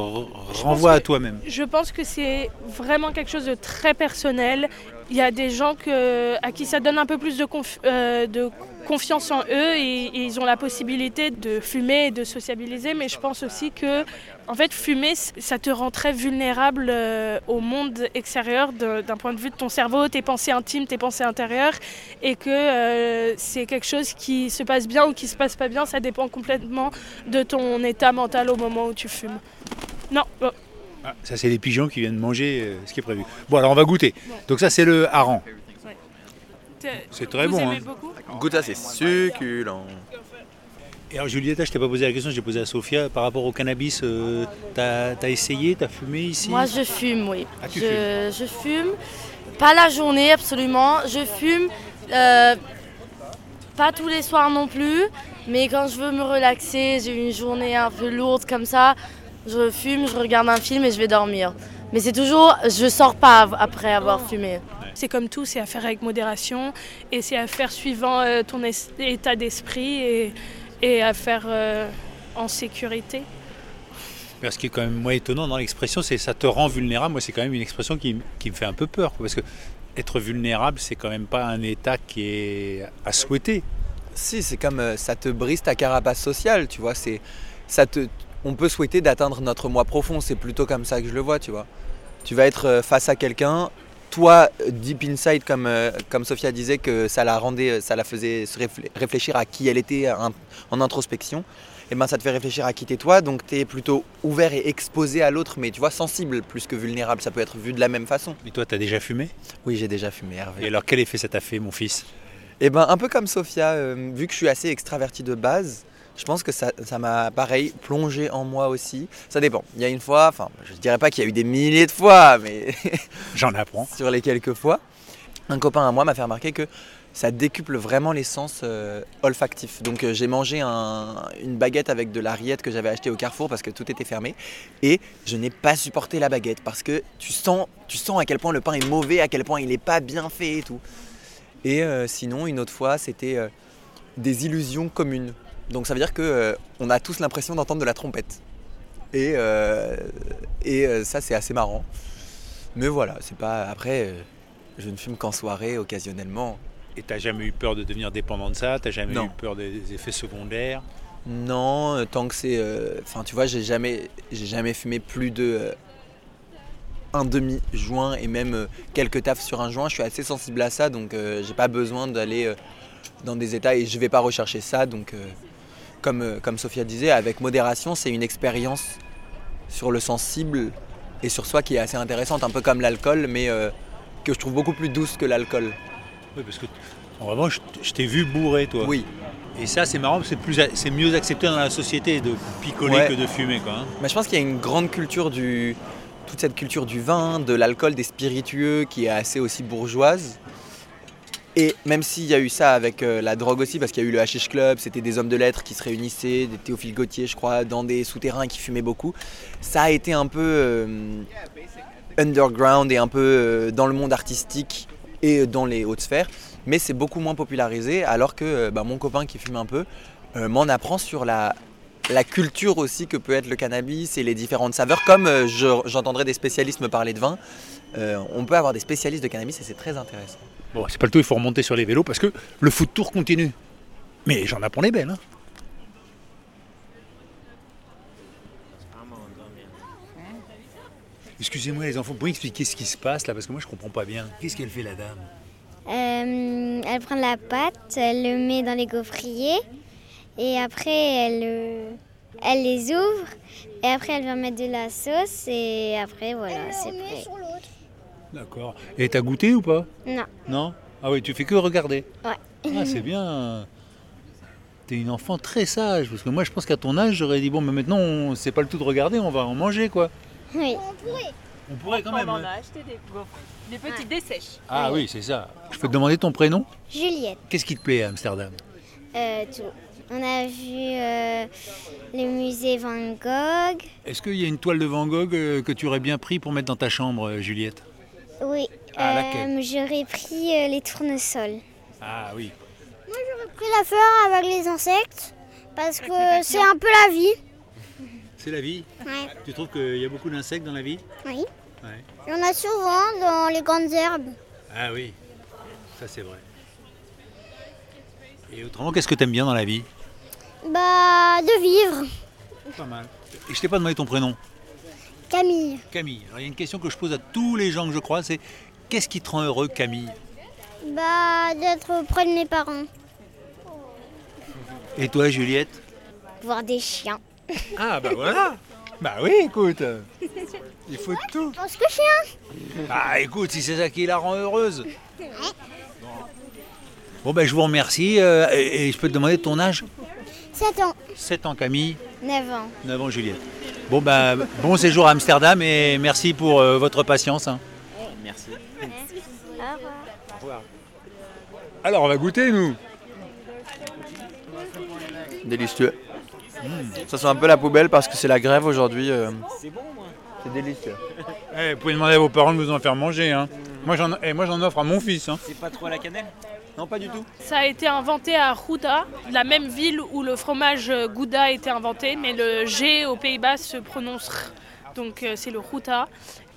renvoie à toi-même. Je pense que c'est vraiment quelque chose de très personnel. Il y a des gens que, à qui ça donne un peu plus de, conf- euh, de confiance en eux et, ils ont la possibilité de fumer et de sociabiliser. Mais je pense aussi que, en fait, fumer, ça te rend très vulnérable euh, au monde extérieur d'un point de vue de ton cerveau, tes pensées intimes, tes pensées intérieures, et que euh, c'est quelque chose qui se passe bien ou qui se passe pas bien. Ça dépend complètement de ton état mental au moment où tu fumes. Non, oh, Ah, ça, c'est les pigeons qui viennent manger euh, ce qui est prévu. Bon, alors on va goûter. Donc ça, c'est le hareng. C'est très vous bon. aimez hein. beaucoup Goûte ça, c'est succulent. Et alors Julietta, je t'ai pas posé la question, j'ai posé à Sophia par rapport au cannabis. euh, t'as as essayé, t'as fumé ici? Moi, je fume, oui. Ah, tu je, je fume. Pas la journée, absolument. Je fume. euh, pas tous les soirs non plus. Mais quand je veux me relaxer, j'ai une journée un peu lourde comme ça. Je fume, je regarde un film et je vais dormir. Mais c'est toujours. Je sors pas après avoir fumé. C'est comme tout, c'est à faire avec modération et c'est à faire suivant euh, ton état d'esprit et, et à faire euh, en sécurité. Mais Ce qui est quand même moi étonnant dans l'expression, c'est ça te rend vulnérable. Moi, c'est quand même une expression qui, me fait un peu peur. quoi, Parce que être vulnérable, c'est quand même pas un état qui est à souhaiter. Si, c'est comme euh, ça te brise ta carapace sociale, tu vois. C'est, ça te, on peut souhaiter d'atteindre notre moi profond. C'est plutôt comme ça que je le vois, tu vois. Tu vas être euh, face à quelqu'un. Toi, deep inside, comme, euh, comme Sophia disait, que ça la rendait, euh, ça la faisait se réfléchir à qui elle était en, en introspection. Et ben, ça te fait réfléchir à qui t'es toi. Donc, tu es plutôt ouvert et exposé à l'autre, mais tu vois, sensible plus que vulnérable. Ça peut être vu de la même façon. Mais toi, t'as déjà fumé? Oui, j'ai déjà fumé, Hervé. Et alors, quel effet ça t'a fait, mon fils? Et ben un peu comme Sophia, euh, vu que je suis assez extraverti de base, je pense que ça ça m'a pareil plongé en moi aussi. Ça dépend. Il y a une fois, enfin je dirais pas qu'il y a eu des milliers de fois, mais J'en apprends. sur les quelques fois, un copain à moi m'a fait remarquer que ça décuple vraiment les sens euh, olfactifs. Donc euh, j'ai mangé un- une baguette avec de la rillette que j'avais achetée au Carrefour parce que tout était fermé et je n'ai pas supporté la baguette parce que tu sens, tu sens à quel point le pain est mauvais, à quel point il n'est pas bien fait et tout. Et euh, sinon, une autre fois, c'était des illusions communes. Donc ça veut dire que euh, on a tous l'impression d'entendre de la trompette. Et, euh, et euh, ça, c'est assez marrant. Mais voilà, c'est pas. Après, je ne fume qu'en soirée, occasionnellement. Et t'as jamais eu peur de devenir dépendant de ça? T'as jamais Non. eu peur des effets secondaires? Non, tant que c'est. euh, Enfin, tu vois, j'ai jamais, j'ai jamais fumé plus de euh, un demi joint et même euh, quelques tafs sur un joint. Je suis assez sensible à ça, donc j'ai pas besoin d'aller dans des états et je vais pas rechercher ça. Donc, comme euh, comme Sophia disait, avec modération, c'est une expérience sur le sensible et sur soi qui est assez intéressante, un peu comme l'alcool, mais euh, que je trouve beaucoup plus douce que l'alcool. Oui, parce que en revanche, je t'ai vu bourré, toi. Oui. Et ça, c'est marrant, c'est plus, c'est mieux accepté dans la société de picoler Ouais. que de fumer, quoi. hein. Mais je pense qu'il y a une grande culture du. toute cette culture du vin, de l'alcool, des spiritueux qui est assez aussi bourgeoise. Et même s'il y a eu ça avec euh, la drogue aussi, parce qu'il y a eu le Hashish Club, c'était des hommes de lettres qui se réunissaient, des Théophile Gautier, je crois, dans des souterrains qui fumaient beaucoup. Ça a été un peu euh, underground et un peu euh, dans le monde artistique et dans les hautes sphères. Mais c'est beaucoup moins popularisé, alors que bah, mon copain qui fume un peu m'en apprend sur la, culture aussi que peut être le cannabis et les différentes saveurs. Comme euh, je- j'entendrai des spécialistes me parler de vin, on peut avoir des spécialistes de cannabis et c'est très intéressant. Bon, c'est pas le tout, il faut remonter sur les vélos, parce que le foot tour continue. Mais j'en apprends les belles, hein. Excusez-moi les enfants, vous pouvez expliquer ce qui se passe là, parce que moi je comprends pas bien. Qu'est-ce qu'elle fait la dame? Euh, elle prend la pâte, elle le met dans les gaufriers et après elle, euh, elle les ouvre et après elle va mettre de la sauce et après voilà, c'est prêt. D'accord. Et t'as goûté ou pas Non, Non Ah oui, tu fais que regarder. Ouais. Ah, c'est bien. T'es une enfant très sage, parce que moi je pense qu'à ton âge j'aurais dit bon, mais maintenant on- c'est pas le tout de regarder, on va en manger quoi. oui. On pourrait quand même. On en a acheté des gaufres. Des petites dessèches. Ah oui, c'est ça. Je peux te demander ton prénom Juliette, Qu'est-ce qui te plaît à Amsterdam euh, Euh, tout. On a vu euh, le musée Van Gogh. Est-ce qu'il y a une toile de Van Gogh euh, que tu aurais bien pris pour mettre dans ta chambre, euh, Juliette Oui. Ah, Euh, J'aurais pris euh, les tournesols. Ah oui. J'aurais pris la fleur avec les insectes parce que c'est un peu la vie. C'est la vie Ouais. Tu trouves qu'il y a beaucoup d'insectes dans la vie? Oui. Ouais. Il y en a souvent dans les grandes herbes. Ah oui, ça c'est vrai. Et autrement, qu'est-ce que tu aimes bien dans la vie? Bah, de vivre. Pas mal. Et je t'ai pas demandé ton prénom. Camille. Camille. Alors il y a une question que je pose à tous les gens que je crois, c'est qu'est-ce qui te rend heureux, Camille? Bah, d'être auprès de mes parents. Et toi, Juliette? Voir des chiens. Ah bah voilà Bah oui, écoute Il faut tout Parce que chien? Ah écoute, si c'est ça qui la rend heureuse Bon, Bon, ben je vous remercie. euh, et, et je peux te demander ton âge? 7 ans. 7 ans, Camille. 9 ans. 9 ans, Juliette. Bon, ben bon séjour à Amsterdam et merci pour euh, votre patience. hein. Merci. Au revoir. Alors, on va goûter, nous. Délicieux. Ça sent un peu la poubelle parce que c'est la grève aujourd'hui. euh. C'est délicieux. Eh, vous pouvez demander à vos parents de vous en faire manger. Hein. Moi, j'en eh, moi, j'en offre à mon fils. Hein. C'est pas trop à la cannelle? Non, pas du tout. Ça a été inventé à Gouda, la même ville où le fromage Gouda a été inventé, mais le G aux Pays-Bas se prononce R. Donc euh, c'est le Gouda.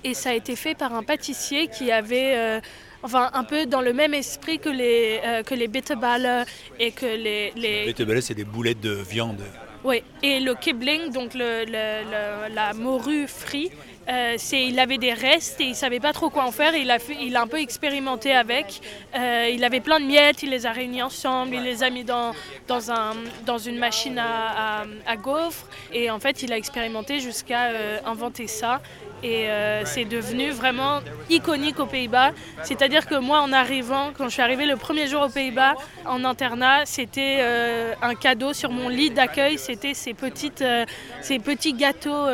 Et ça a été fait par un pâtissier qui avait, euh, enfin un peu dans le même esprit que les, euh, que les bitterballen et que les... les... C'est des boulettes de viande. Oui, et le kibling, donc le, le- le- la morue frite, euh, il avait des restes et il savait pas trop quoi en faire. Il a, fait, un peu expérimenté avec. Euh, il avait plein de miettes, il les a réunis ensemble, il les a mis dans, dans, un, dans une machine à, à, à gaufres. Et en fait, il a expérimenté jusqu'à euh, inventer ça. Et euh, c'est devenu vraiment iconique aux Pays-Bas. C'est-à-dire que moi, en arrivant, quand je suis arrivée le premier jour aux Pays-Bas en internat, c'était euh, un cadeau sur mon lit d'accueil. C'était ces, petites, euh, ces petits gâteaux,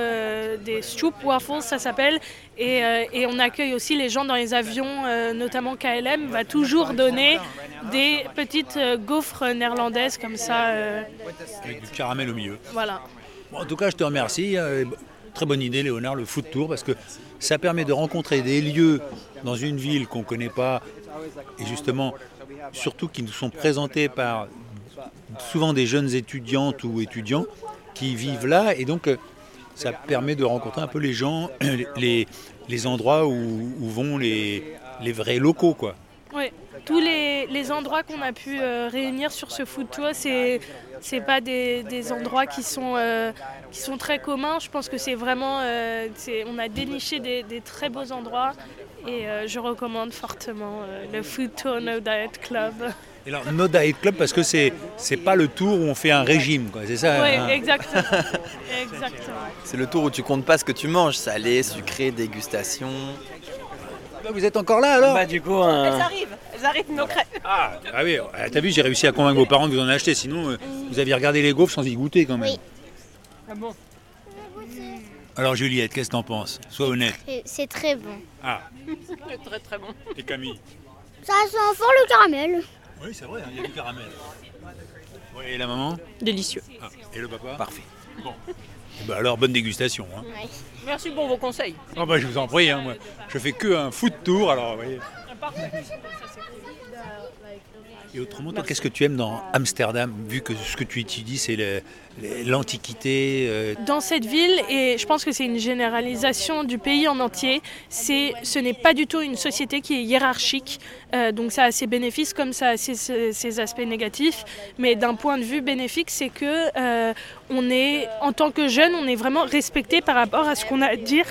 des stroopwafels, ça s'appelle. Et, et on accueille aussi les gens dans les avions, notamment KLM, va toujours donner des petites gaufres néerlandaises comme ça. Avec du caramel au milieu. voilà. Bon, en tout cas, je te remercie. Euh, Très bonne idée, Léonard, le food tour, parce que ça permet de rencontrer des lieux dans une ville qu'on ne connaît pas, et justement, surtout qui nous sont présentés par souvent des jeunes étudiantes ou étudiants qui vivent là, et donc euh, ça permet de rencontrer un peu les gens, les, les endroits où, où vont les, les vrais locaux, quoi. Oui, tous les, les endroits qu'on a pu euh, réunir sur ce food tour, c'est c'est pas des, des endroits qui sont euh, qui sont très communs. Je pense que c'est vraiment euh, c'est- on a déniché des, des très beaux endroits et euh, je recommande fortement euh, le food tour No Diet Club. Et alors, No Diet Club, parce que c'est c'est pas le tour où on fait un régime, quoi, c'est ça Oui, hein exactement. exactement. C'est le tour où tu comptes pas ce que tu manges. Salé, sucré, dégustation. Bah, Vous êtes encore là alors? Bah du coup, un- Elles arrivent, nos crêpes. Ah, ah oui, ah, t'as vu, j'ai réussi à convaincre vos parents de vous en acheter, sinon euh, vous aviez regardé les gaufres sans y goûter quand même. Oui. Ah bon Alors Juliette, qu'est-ce que t'en penses? Sois honnête. C'est très bon. Ah, C'est très très bon. et Camille? Ça sent fort le caramel. Oui, c'est vrai, hein, il y a du caramel. Oui, et la maman? Délicieux. Ah, Et le papa? Parfait. Bon. Eh ben alors, bonne dégustation. Hein. Merci pour vos conseils. Oh, bah, je vous en prie, hein, moi. je fais que un food tour, alors vous voyez. Et autrement, qu'est-ce que tu aimes dans Amsterdam, vu que ce que tu étudies, c'est le- l'Antiquité euh, Dans cette ville, et je pense que c'est une généralisation du pays en entier, ce n'est pas du tout une société qui est hiérarchique. Euh, donc ça a ses bénéfices comme ça a ses, aspects négatifs. Mais d'un point de vue bénéfique, c'est que euh, on est, en tant que jeune, on est vraiment respecté par rapport à ce qu'on a à dire.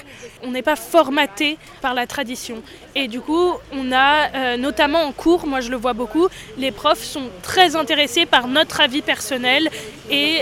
On n'est pas formaté par la tradition. Et du coup, on a, notamment en cours, moi je le vois beaucoup, les profs sont très intéressés par notre avis personnel et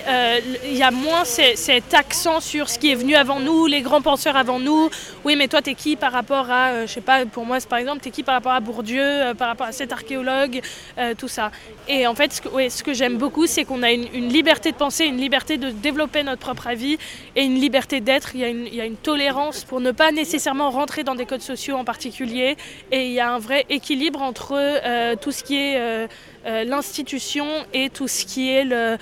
il y a moins ce- cet accent sur ce qui est venu avant nous, les grands penseurs avant nous. Oui, mais toi, t'es qui par rapport à, euh, je sais pas, pour moi, par exemple, t'es qui par rapport à Bourdieu, euh, par rapport à cet archéologue, euh, tout ça. Et en fait, ce que, j'aime beaucoup, c'est qu'on a une, liberté de penser, une liberté de développer notre propre avis et une liberté d'être. Il y, a une, tolérance pour ne pas nécessairement rentrer dans des codes sociaux en particulier. Et il y a un vrai équilibre entre euh, tout ce qui est euh, euh, l'institution et tout ce qui est euh,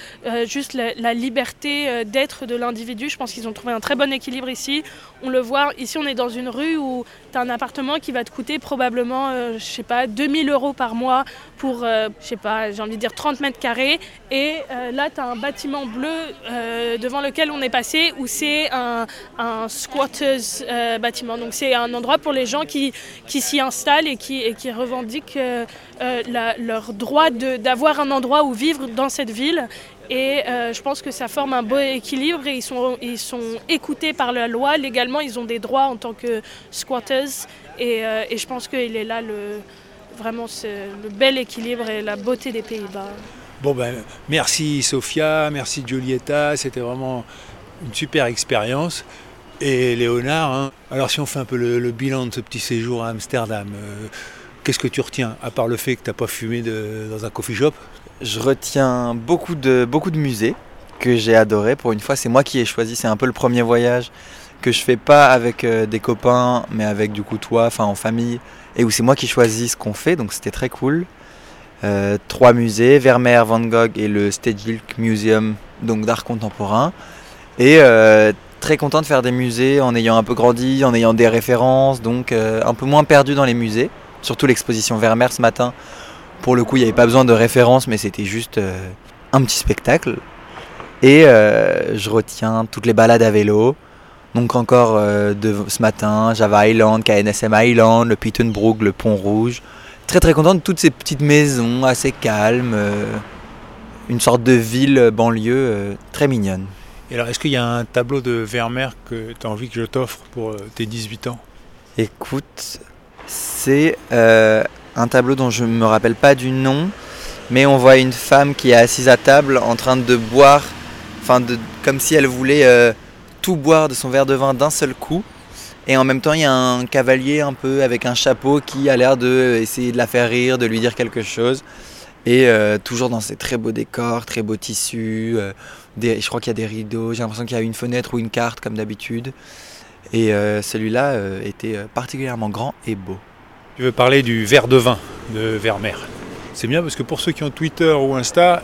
juste la, la liberté euh, d'être de l'individu. Je pense qu'ils ont trouvé un très bon équilibre ici. On le voit, ici on est dans une rue où tu as un appartement qui va te coûter probablement, euh, je sais pas, 2000 euros par mois pour, euh, je sais pas, j'ai envie de dire 30 mètres carrés. Et euh, là, tu as un bâtiment bleu euh, devant lequel on est passé où c'est un, squatters bâtiment. Donc c'est un endroit pour les gens qui, s'y installent et qui, revendiquent leur droit d'avoir un endroit où vivre dans cette ville. Et euh, je pense que ça forme un beau équilibre et ils sont, ils sont écoutés par la loi. Légalement, ils ont des droits en tant que squatters. Et, euh, je pense qu'il est là le, vraiment le bel équilibre et la beauté des Pays-Bas. Bon ben, merci Sophia, merci Giulietta, c'était vraiment une super expérience. Et Léonard, hein, alors si on fait un peu le, bilan de ce petit séjour à Amsterdam, euh, qu'est-ce que tu retiens, à part le fait que tu n'as pas fumé dans un coffee shop? Je retiens beaucoup de, beaucoup de musées que j'ai adoré. Pour une fois, c'est moi qui ai choisi. C'est un peu le premier voyage que je fais pas avec euh, des copains, mais avec du coup toi, enfin en famille, et où c'est moi qui choisis ce qu'on fait. Donc c'était très cool. Euh, trois musées, Vermeer, Van Gogh et le Stedelijk Museum, donc d'art contemporain. Et euh, très content de faire des musées en ayant un peu grandi, en ayant des références, donc un peu moins perdu dans les musées. Surtout l'exposition Vermeer ce matin. Pour le coup, il n'y avait pas besoin de références, mais c'était juste euh, un petit spectacle. Et euh, je retiens toutes les balades à vélo. Donc encore euh, de ce matin, Java Island, KNSM Island, le Pittenbrook, le Pont Rouge. Très très content de toutes ces petites maisons assez calmes. euh, une sorte de ville banlieue très mignonne. Et alors, est-ce qu'il y a un tableau de Vermeer que tu as envie que je t'offre pour tes 18 ans? Écoute, c'est un tableau dont je ne me rappelle pas du nom, mais on voit une femme qui est assise à table en train de boire, enfin de, comme si elle voulait euh, tout boire de son verre de vin d'un seul coup. Et en même temps, il y a un cavalier un peu avec un chapeau qui a l'air de essayer de la faire rire, de lui dire quelque chose. Et euh, toujours dans ces très beaux décors, très beaux tissus. euh, je crois qu'il y a des rideaux. J'ai l'impression qu'il y a une fenêtre ou une carte comme d'habitude. Et celui-là était particulièrement grand et beau. Tu veux parler du verre de vin de Vermeer. C'est bien parce que pour ceux qui ont Twitter ou Insta,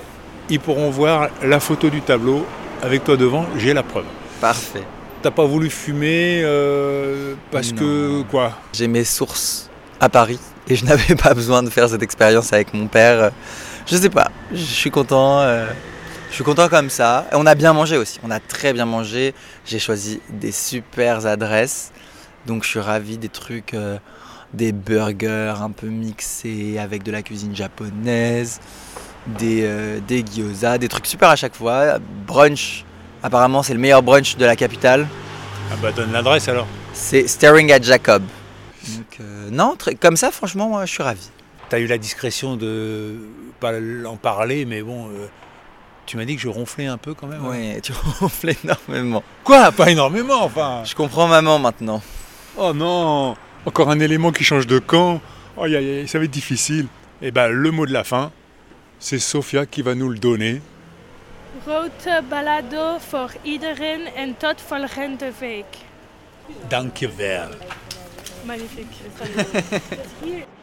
ils pourront voir la photo du tableau avec toi devant, j'ai la preuve. Parfait. T'as pas voulu fumer euh, parce que quoi? J'ai mes sources à Paris et je n'avais pas besoin de faire cette expérience avec mon père. Je sais pas, je suis content. euh, je suis content comme ça. Et on a bien mangé aussi. On a très bien mangé. J'ai choisi des super adresses. Donc je suis ravi des trucs, euh, des burgers un peu mixés avec de la cuisine japonaise, des, euh, des gyoza, des trucs super à chaque fois. Brunch, apparemment c'est le meilleur brunch de la capitale. Ah bah donne l'adresse alors. C'est Staring at Jacob. Donc, euh, non, comme ça, franchement, moi, je suis ravi. T'as eu la discrétion de pas en parler, mais bon, euh, tu m'as dit que je ronflais un peu quand même. hein. Ouais, tu ronfles énormément. Quoi? Pas énormément, enfin. Je comprends maman maintenant. Oh non Encore un élément qui change de camp. Oh, aïe, aïe, aïe, ça va être difficile. Et ben le mot de la fin, c'est Sophia qui va nous le donner. Grote ballado voor iedereen en tot volgende week. Dankjewel. Magnifique.